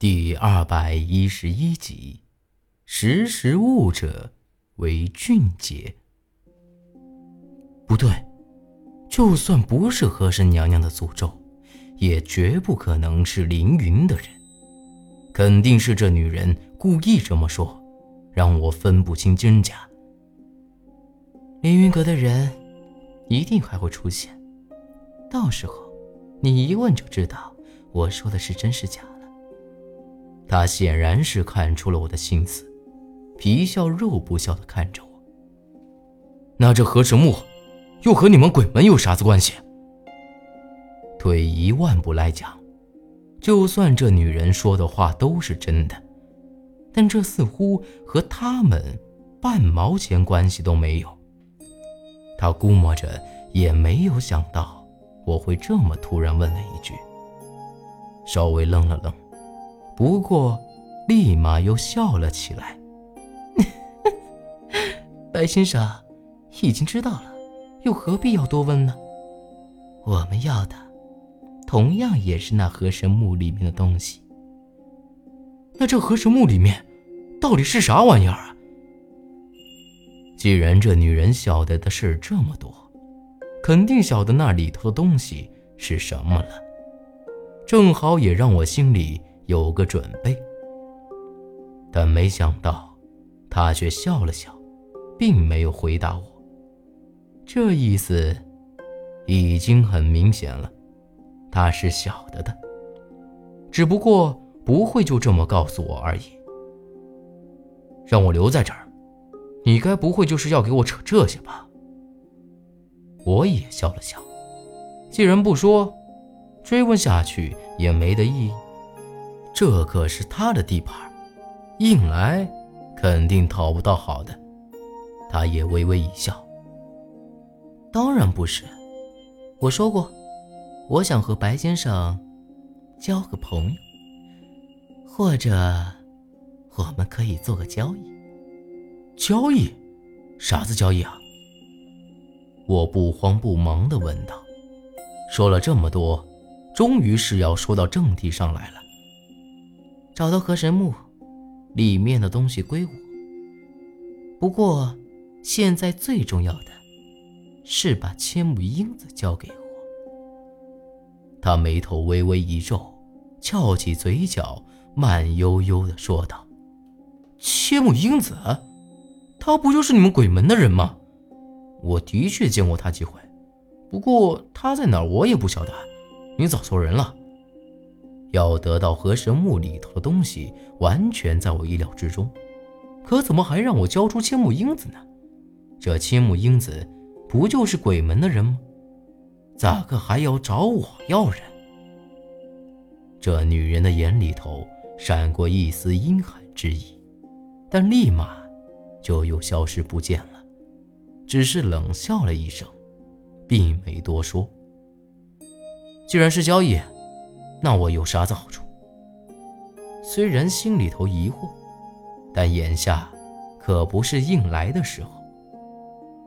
第二百一十一集，识时务者为俊杰。不对，就算不是和珅娘娘的诅咒，也绝不可能是凌云的人，肯定是这女人故意这么说，让我分不清真假。凌云阁的人一定还会出现，到时候你一问就知道我说的是真是假。他显然是看出了我的心思，皮笑肉不笑的看着我。那这何神木，又和你们鬼门有啥子关系？退一万步来讲，就算这女人说的话都是真的，但这似乎和他们半毛钱关系都没有。他估摸着也没有想到我会这么突然问了一句，稍微愣了愣。不过，立马又笑了起来。白先生已经知道了，又何必要多问呢？我们要的，同样也是那河神墓里面的东西。那这河神墓里面，到底是啥玩意儿啊？既然这女人晓得的事这么多，肯定晓得那里头的东西是什么了。正好也让我心里。有个准备，但没想到，他却笑了笑，并没有回答我。这意思已经很明显了，他是晓得的，只不过不会就这么告诉我而已。让我留在这儿，你该不会就是要给我扯这些吧？我也笑了笑，既然不说，追问下去也没得意义。这可是他的地盘，硬来肯定讨不到好的。他也微微一笑。当然不是，我说过，我想和白先生交个朋友，或者我们可以做个交易。交易？啥子交易啊？我不慌不忙地问道。说了这么多，终于是要说到正题上来了。找到河神墓，里面的东西归我。不过，现在最重要的，是把千木英子交给我。他眉头微微一皱，翘起嘴角，慢悠悠地说道：“千木英子，他不就是你们鬼门的人吗？我的确见过他几回，不过他在哪儿我也不晓得。你找错人了。”要得到河神墓里头的东西，完全在我意料之中。可怎么还让我交出千木英子呢？这千木英子不就是鬼门的人吗？咋个还要找我要人？这女人的眼里头闪过一丝阴寒之意，但立马就又消失不见了，只是冷笑了一声，并没多说。既然是交易。那我有啥子好处？虽然心里头疑惑，但眼下可不是硬来的时候。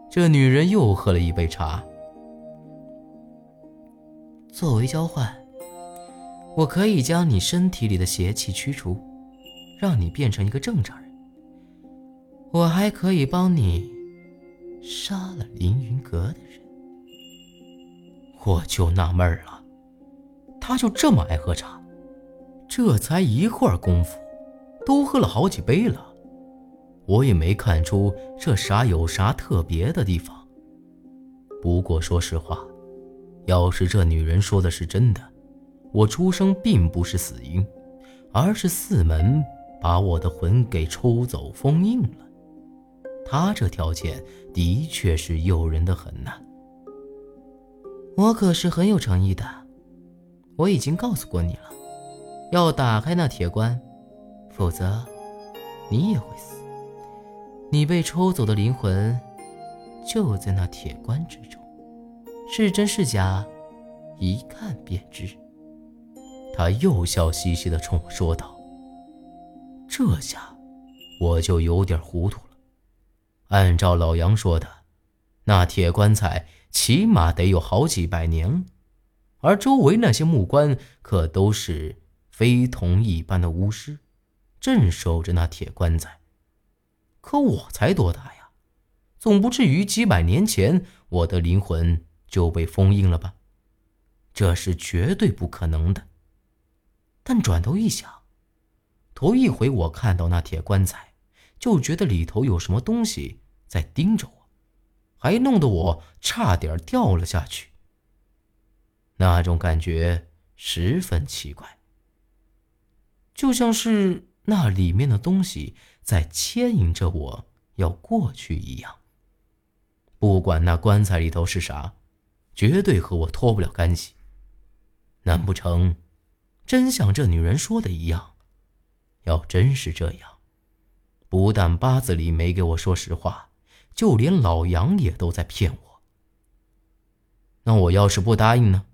这女人又喝了一杯茶。作为交换，我可以将你身体里的邪气驱除，让你变成一个正常人。我还可以帮你杀了凌云阁的人。我就纳闷了。他就这么爱喝茶，这才一会儿功夫，都喝了好几杯了。我也没看出这茶有啥特别的地方。不过说实话，要是这女人说的是真的，我出生并不是死因，而是四门把我的魂给抽走封印了。她这条件的确是诱人的很呐。我可是很有诚意的。我已经告诉过你了，要打开那铁棺，否则你也会死。你被抽走的灵魂就在那铁棺之中，是真是假，一看便知。他又笑嘻嘻地冲我说道：“这下我就有点糊涂了。按照老杨说的，那铁棺材起码得有好几百年了。”而周围那些木棺可都是非同一般的巫师，镇守着那铁棺材。可我才多大呀？总不至于几百年前我的灵魂就被封印了吧？这是绝对不可能的。但转头一想，头一回我看到那铁棺材，就觉得里头有什么东西在盯着我，还弄得我差点掉了下去。那种感觉十分奇怪，就像是那里面的东西在牵引着我要过去一样。不管那棺材里头是啥，绝对和我脱不了干系。难不成，真像这女人说的一样？要真是这样，不但八字里没给我说实话，就连老杨也都在骗我。那我要是不答应呢？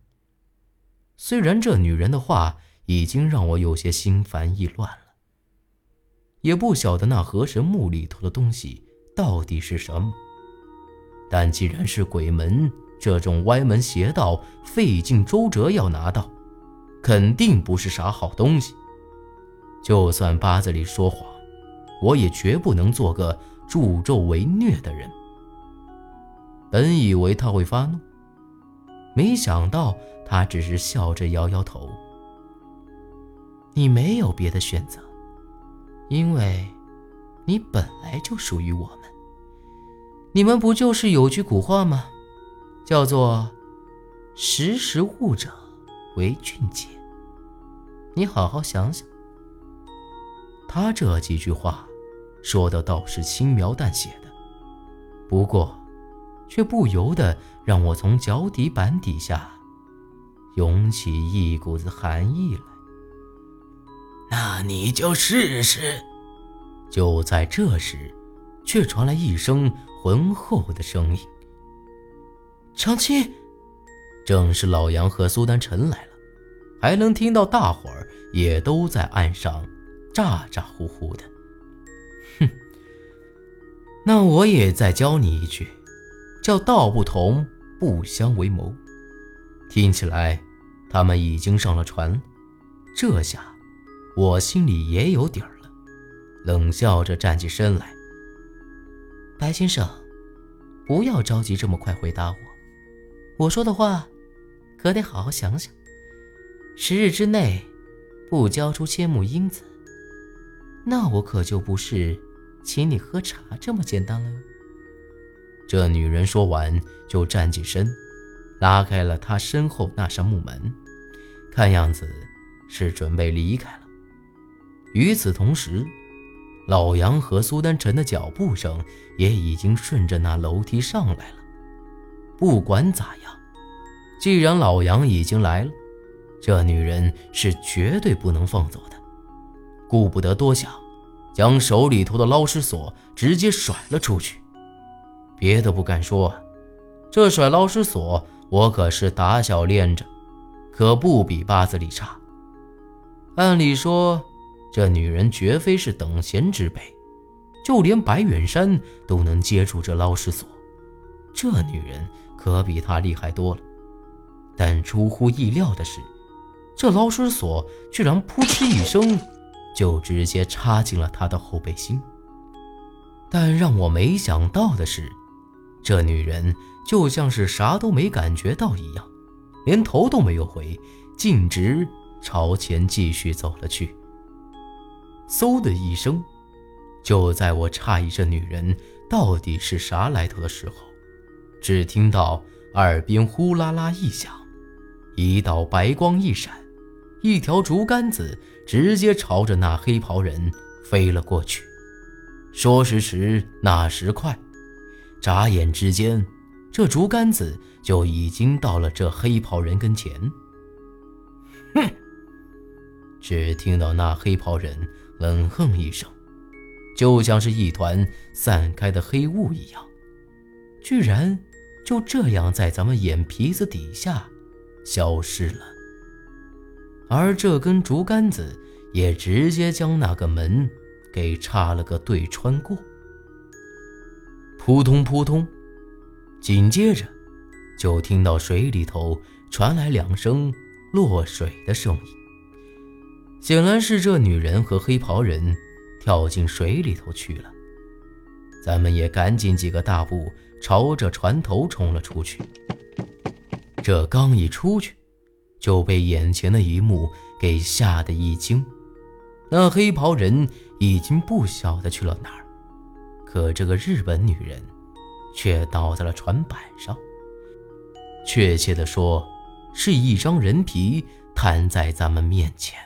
虽然这女人的话已经让我有些心烦意乱了，也不晓得那河神墓里头的东西到底是什么，但既然是鬼门这种歪门邪道，费尽周折要拿到，肯定不是啥好东西。就算八字里说谎，我也绝不能做个助纣为虐的人。本以为他会发怒，没想到。他只是笑着摇摇头。你没有别的选择，因为，你本来就属于我们。你们不就是有句古话吗？叫做“识时务者为俊杰”。你好好想想。他这几句话，说的倒是轻描淡写的，不过，却不由得让我从脚底板底下。涌起一股子寒意来。那你就试试。就在这时，却传来一声浑厚的声音：“长青。”正是老杨和苏丹晨来了，还能听到大伙儿也都在岸上咋咋呼呼的。哼，那我也再教你一句，叫“道不同不相为谋”，听起来。他们已经上了船，这下我心里也有底儿了，冷笑着站起身来。白先生，不要着急这么快回答我，我说的话可得好好想想。十日之内不交出千木英子，那我可就不是请你喝茶这么简单了。这女人说完就站起身。拉开了他身后那扇木门，看样子是准备离开了。与此同时，老杨和苏丹晨的脚步声也已经顺着那楼梯上来了。不管咋样，既然老杨已经来了，这女人是绝对不能放走的。顾不得多想，将手里头的捞尸索直接甩了出去。别的不敢说，这甩捞尸索。我可是打小练着，可不比八字里差。按理说，这女人绝非是等闲之辈，就连白远山都能接住这捞尸索，这女人可比他厉害多了。但出乎意料的是，这捞尸索居然扑哧一声，就直接插进了他的后背心。但让我没想到的是，这女人。就像是啥都没感觉到一样，连头都没有回，径直朝前继续走了去。嗖的一声，就在我诧异这女人到底是啥来头的时候，只听到耳边呼啦啦一响，一道白光一闪，一条竹竿子直接朝着那黑袍人飞了过去。说时迟，那时快，眨眼之间。这竹竿子就已经到了这黑袍人跟前。哼！只听到那黑袍人冷哼一声，就像是一团散开的黑雾一样，居然就这样在咱们眼皮子底下消失了。而这根竹竿子也直接将那个门给插了个对穿过。扑通扑通。紧接着，就听到水里头传来两声落水的声音。显然是这女人和黑袍人跳进水里头去了。咱们也赶紧几个大步朝着船头冲了出去。这刚一出去，就被眼前的一幕给吓得一惊。那黑袍人已经不晓得去了哪儿，可这个日本女人却倒在了船板上。确切的说，是一张人皮摊在咱们面前。